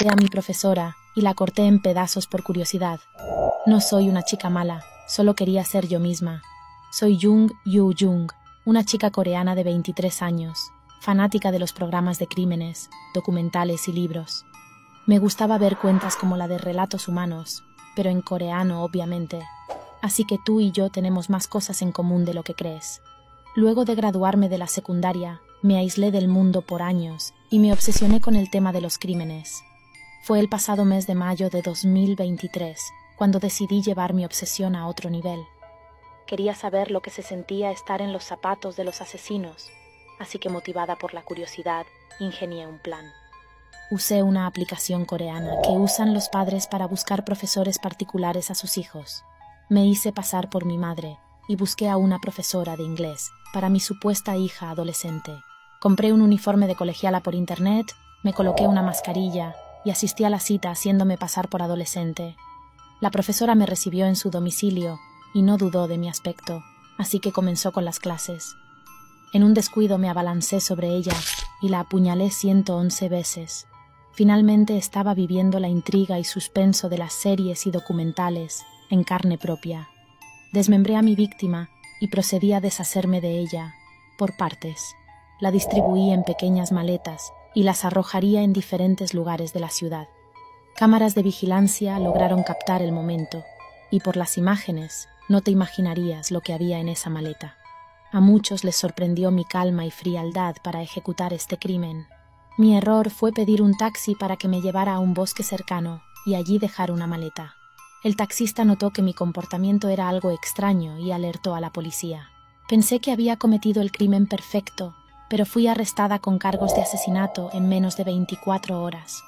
A mi profesora y la corté en pedazos por curiosidad. No soy una chica mala, solo quería ser yo misma. Soy Jung Yu Jung, una chica coreana de 23 años, fanática de los programas de crímenes, documentales y libros. Me gustaba ver cuentas como la de relatos humanos, pero en coreano, obviamente. Así que tú y yo tenemos más cosas en común de lo que crees. Luego de graduarme de la secundaria, me aislé del mundo por años y me obsesioné con el tema de los crímenes. Fue el pasado mes de mayo de 2023 cuando decidí llevar mi obsesión a otro nivel. Quería saber lo que se sentía estar en los zapatos de los asesinos, así que motivada por la curiosidad, ingenié un plan. Usé una aplicación coreana que usan los padres para buscar profesores particulares a sus hijos. Me hice pasar por mi madre y busqué a una profesora de inglés para mi supuesta hija adolescente. Compré un uniforme de colegiala por internet, me coloqué una mascarilla y asistí a la cita haciéndome pasar por adolescente. La profesora me recibió en su domicilio y no dudó de mi aspecto, así que comenzó con las clases. En un descuido me abalancé sobre ella y la apuñalé 111 veces. Finalmente estaba viviendo la intriga y suspenso de las series y documentales en carne propia. Desmembré a mi víctima y procedí a deshacerme de ella, por partes. La distribuí en pequeñas maletas y las arrojaría en diferentes lugares de la ciudad. Cámaras de vigilancia lograron captar el momento, y por las imágenes no te imaginarías lo que había en esa maleta. A muchos les sorprendió mi calma y frialdad para ejecutar este crimen. Mi error fue pedir un taxi para que me llevara a un bosque cercano y allí dejar una maleta. El taxista notó que mi comportamiento era algo extraño y alertó a la policía. Pensé que había cometido el crimen perfecto, pero fui arrestada con cargos de asesinato en menos de 24 horas.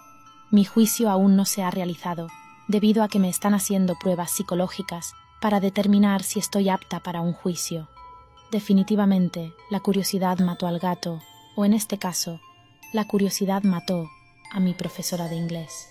Mi juicio aún no se ha realizado, debido a que me están haciendo pruebas psicológicas para determinar si estoy apta para un juicio. Definitivamente, la curiosidad mató al gato, o en este caso, la curiosidad mató a mi profesora de inglés.